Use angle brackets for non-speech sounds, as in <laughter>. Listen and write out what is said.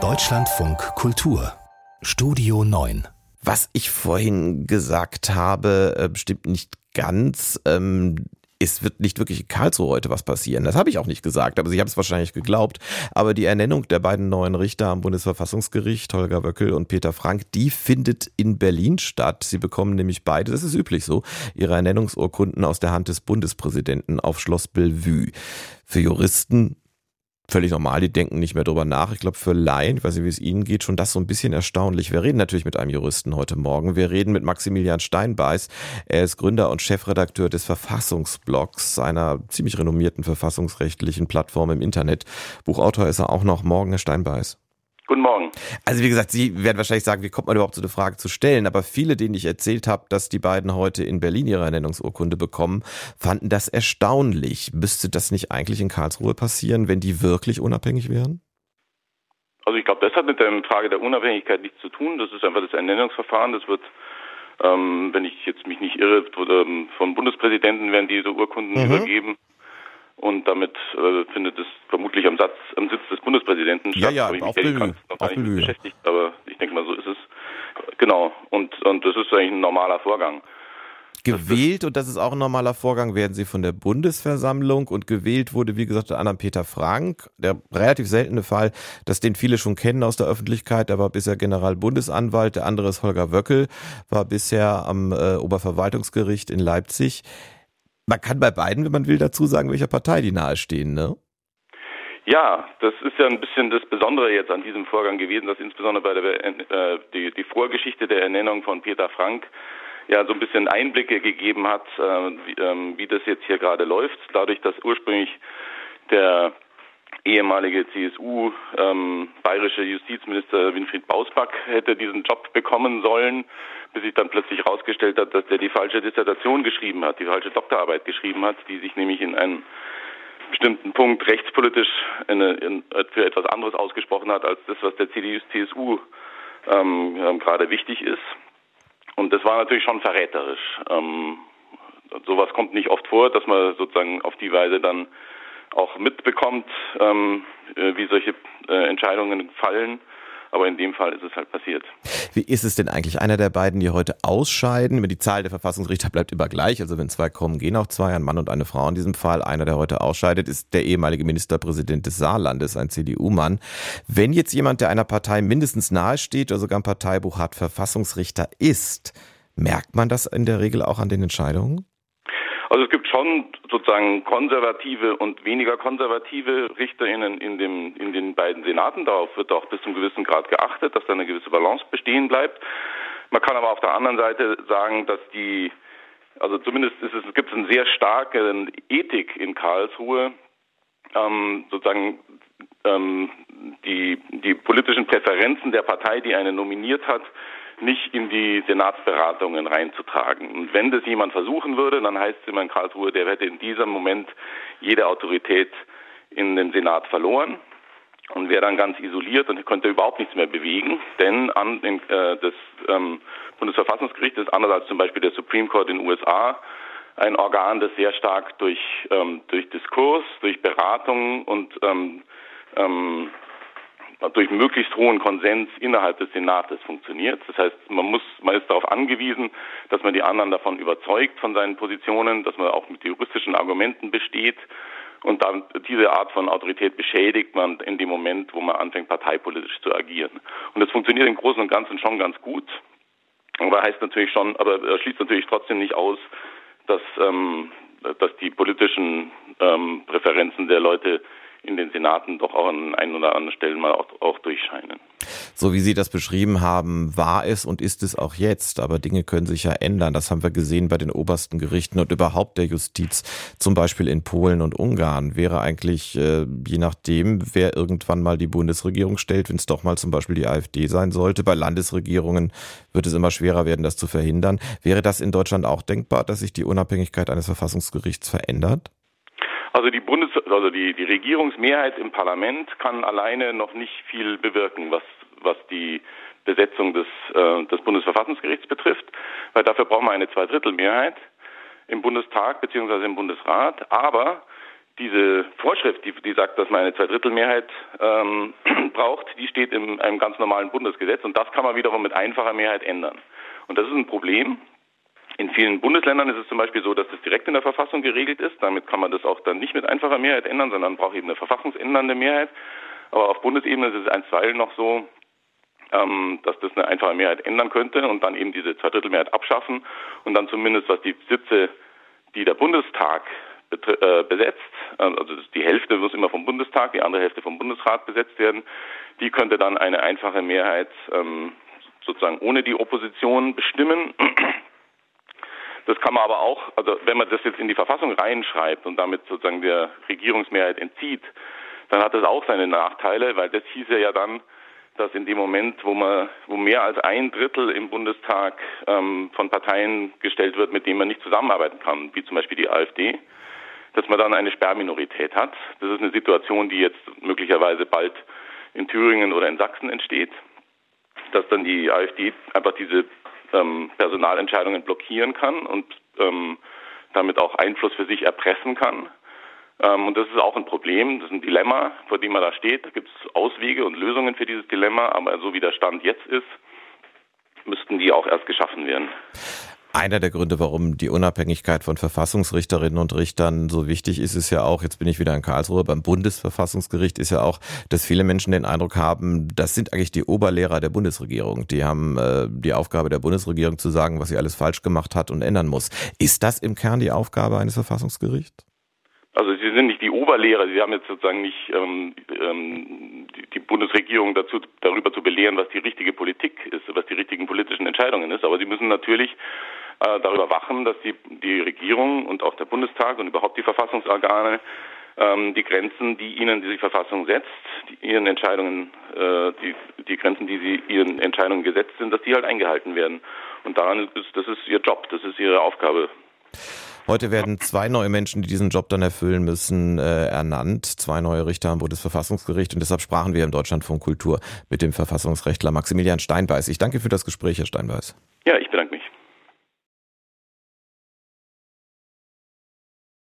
Deutschlandfunk Kultur Studio 9 Was ich vorhin gesagt habe, äh, stimmt nicht ganz. Ähm, es wird nicht wirklich in Karlsruhe heute was passieren. Das habe ich auch nicht gesagt, aber Sie haben es wahrscheinlich geglaubt. Aber die Ernennung der beiden neuen Richter am Bundesverfassungsgericht, Holger Wöckel und Peter Frank, die findet in Berlin statt. Sie bekommen nämlich beide, das ist üblich so, ihre Ernennungsurkunden aus der Hand des Bundespräsidenten auf Schloss Bellevue. Für Juristen völlig normal, die denken nicht mehr drüber nach. Ich glaube, für Laien, ich weiß nicht, wie es Ihnen geht, schon das so ein bisschen erstaunlich. Wir reden natürlich mit einem Juristen heute Morgen. Wir reden mit Maximilian Steinbeiß. Er ist Gründer und Chefredakteur des Verfassungsblogs, einer ziemlich renommierten verfassungsrechtlichen Plattform im Internet. Buchautor ist er auch noch. Morgen, Herr Steinbeiß. Guten Morgen. Also wie gesagt, Sie werden wahrscheinlich sagen, wie kommt man überhaupt zu der Frage zu stellen? Aber viele, denen ich erzählt habe, dass die beiden heute in Berlin ihre Ernennungsurkunde bekommen, fanden das erstaunlich. Müsste das nicht eigentlich in Karlsruhe passieren, wenn die wirklich unabhängig wären? Also ich glaube, das hat mit der Frage der Unabhängigkeit nichts zu tun. Das ist einfach das Ernennungsverfahren. Das wird, ähm, wenn ich jetzt mich nicht irre, vom Bundespräsidenten werden diese Urkunden mhm. übergeben. Und damit äh, findet es vermutlich am, Satz, am Sitz des Bundespräsidenten statt. Ja, ja, auf Bellevue. Gar nicht beschäftigt, aber ich denke mal, so ist es. Genau. Und, und das ist eigentlich ein normaler Vorgang. Gewählt, und das ist auch ein normaler Vorgang, werden sie von der Bundesversammlung und gewählt wurde, wie gesagt, der anderen Peter Frank. Der relativ seltene Fall, dass den viele schon kennen aus der Öffentlichkeit, der war bisher Generalbundesanwalt, der andere ist Holger Wöckel, war bisher am äh, Oberverwaltungsgericht in Leipzig. Man kann bei beiden, wenn man will, dazu sagen, welcher Partei die nahestehen, ne? Ja, das ist ja ein bisschen das Besondere jetzt an diesem Vorgang gewesen, dass insbesondere bei der äh, die, die Vorgeschichte der Ernennung von Peter Frank ja so ein bisschen Einblicke gegeben hat, äh, wie, ähm, wie das jetzt hier gerade läuft. Dadurch, dass ursprünglich der ehemalige CSU ähm, bayerische Justizminister Winfried Bausback hätte diesen Job bekommen sollen, bis sich dann plötzlich herausgestellt hat, dass der die falsche Dissertation geschrieben hat, die falsche Doktorarbeit geschrieben hat, die sich nämlich in einem bestimmten Punkt rechtspolitisch in, in, für etwas anderes ausgesprochen hat, als das, was der CDU-CSU ähm, ähm, gerade wichtig ist. Und das war natürlich schon verräterisch. Ähm, sowas kommt nicht oft vor, dass man sozusagen auf die Weise dann auch mitbekommt, ähm, äh, wie solche äh, Entscheidungen fallen. Aber in dem Fall ist es halt passiert. Wie ist es denn eigentlich? Einer der beiden, die heute ausscheiden, die Zahl der Verfassungsrichter bleibt immer gleich. Also wenn zwei kommen, gehen auch zwei, ein Mann und eine Frau in diesem Fall. Einer, der heute ausscheidet, ist der ehemalige Ministerpräsident des Saarlandes, ein CDU-Mann. Wenn jetzt jemand, der einer Partei mindestens nahesteht oder sogar ein Parteibuch hat, Verfassungsrichter ist, merkt man das in der Regel auch an den Entscheidungen? Also es gibt schon sozusagen konservative und weniger konservative RichterInnen in, dem, in den beiden Senaten. Darauf wird auch bis zum gewissen Grad geachtet, dass da eine gewisse Balance bestehen bleibt. Man kann aber auf der anderen Seite sagen, dass die, also zumindest ist es, gibt es eine sehr starke Ethik in Karlsruhe, ähm, sozusagen ähm, die, die politischen Präferenzen der Partei, die einen nominiert hat, nicht in die Senatsberatungen reinzutragen. Und wenn das jemand versuchen würde, dann heißt es immer in Karlsruhe, der hätte in diesem Moment jede Autorität in den Senat verloren und wäre dann ganz isoliert und könnte überhaupt nichts mehr bewegen, denn an den, äh, das ähm, Bundesverfassungsgericht ist anders als zum Beispiel der Supreme Court in den USA ein Organ, das sehr stark durch ähm, durch Diskurs, durch Beratung und ähm, ähm, durch möglichst hohen Konsens innerhalb des Senates funktioniert. Das heißt, man muss, man ist darauf angewiesen, dass man die anderen davon überzeugt von seinen Positionen, dass man auch mit juristischen Argumenten besteht. Und dann diese Art von Autorität beschädigt man in dem Moment, wo man anfängt, parteipolitisch zu agieren. Und das funktioniert im Großen und Ganzen schon ganz gut. Aber heißt natürlich schon, aber schließt natürlich trotzdem nicht aus, dass, ähm, dass die politischen ähm, Präferenzen der Leute in den Senaten doch auch an ein oder anderen Stellen mal auch, auch durchscheinen. So wie Sie das beschrieben haben, war es und ist es auch jetzt. Aber Dinge können sich ja ändern. Das haben wir gesehen bei den obersten Gerichten und überhaupt der Justiz, zum Beispiel in Polen und Ungarn. Wäre eigentlich, äh, je nachdem, wer irgendwann mal die Bundesregierung stellt, wenn es doch mal zum Beispiel die AfD sein sollte. Bei Landesregierungen wird es immer schwerer werden, das zu verhindern. Wäre das in Deutschland auch denkbar, dass sich die Unabhängigkeit eines Verfassungsgerichts verändert? Also die Bundes also die, die Regierungsmehrheit im Parlament kann alleine noch nicht viel bewirken, was, was die Besetzung des, äh, des Bundesverfassungsgerichts betrifft, weil dafür brauchen wir eine Zweidrittelmehrheit im Bundestag bzw. im Bundesrat. Aber diese Vorschrift, die, die sagt, dass man eine Zweidrittelmehrheit ähm, <clears throat> braucht, die steht in einem ganz normalen Bundesgesetz und das kann man wiederum mit einfacher Mehrheit ändern. Und das ist ein Problem. In vielen Bundesländern ist es zum Beispiel so, dass das direkt in der Verfassung geregelt ist. Damit kann man das auch dann nicht mit einfacher Mehrheit ändern, sondern braucht eben eine verfassungsändernde Mehrheit. Aber auf Bundesebene ist es einstweilen noch so, ähm, dass das eine einfache Mehrheit ändern könnte und dann eben diese Zweidrittelmehrheit abschaffen und dann zumindest was die Sitze, die der Bundestag äh, besetzt, äh, also die Hälfte muss immer vom Bundestag, die andere Hälfte vom Bundesrat besetzt werden, die könnte dann eine einfache Mehrheit ähm, sozusagen ohne die Opposition bestimmen. Das kann man aber auch, also wenn man das jetzt in die Verfassung reinschreibt und damit sozusagen der Regierungsmehrheit entzieht, dann hat das auch seine Nachteile, weil das hieße ja dann, dass in dem Moment, wo man, wo mehr als ein Drittel im Bundestag ähm, von Parteien gestellt wird, mit denen man nicht zusammenarbeiten kann, wie zum Beispiel die AfD, dass man dann eine Sperrminorität hat. Das ist eine Situation, die jetzt möglicherweise bald in Thüringen oder in Sachsen entsteht, dass dann die AfD einfach diese ähm, Personalentscheidungen blockieren kann und ähm, damit auch Einfluss für sich erpressen kann. Ähm, und das ist auch ein Problem, das ist ein Dilemma, vor dem man da steht. Da gibt es Auswege und Lösungen für dieses Dilemma, aber so wie der Stand jetzt ist, müssten die auch erst geschaffen werden. Einer der Gründe, warum die Unabhängigkeit von Verfassungsrichterinnen und Richtern so wichtig ist, ist ja auch, jetzt bin ich wieder in Karlsruhe, beim Bundesverfassungsgericht ist ja auch, dass viele Menschen den Eindruck haben, das sind eigentlich die Oberlehrer der Bundesregierung. Die haben äh, die Aufgabe der Bundesregierung zu sagen, was sie alles falsch gemacht hat und ändern muss. Ist das im Kern die Aufgabe eines Verfassungsgerichts? Also sie sind nicht die Oberlehrer, sie haben jetzt sozusagen nicht ähm, ähm, die, die Bundesregierung dazu darüber zu belehren, was die richtige Politik ist, was die richtigen politischen Entscheidungen ist. Aber sie müssen natürlich äh, darüber wachen, dass die, die Regierung und auch der Bundestag und überhaupt die Verfassungsorgane ähm, die Grenzen, die ihnen die Verfassung setzt, die ihren Entscheidungen, äh, die, die Grenzen, die sie ihren Entscheidungen gesetzt sind, dass die halt eingehalten werden. Und daran ist, das ist ihr Job, das ist ihre Aufgabe. Heute werden zwei neue Menschen, die diesen Job dann erfüllen müssen, äh, ernannt. Zwei neue Richter am Bundesverfassungsgericht. Und deshalb sprachen wir im Deutschlandfunk Kultur mit dem Verfassungsrechtler Maximilian Steinbeiß. Ich danke für das Gespräch, Herr Steinbeiß. Ja, ich bedanke mich.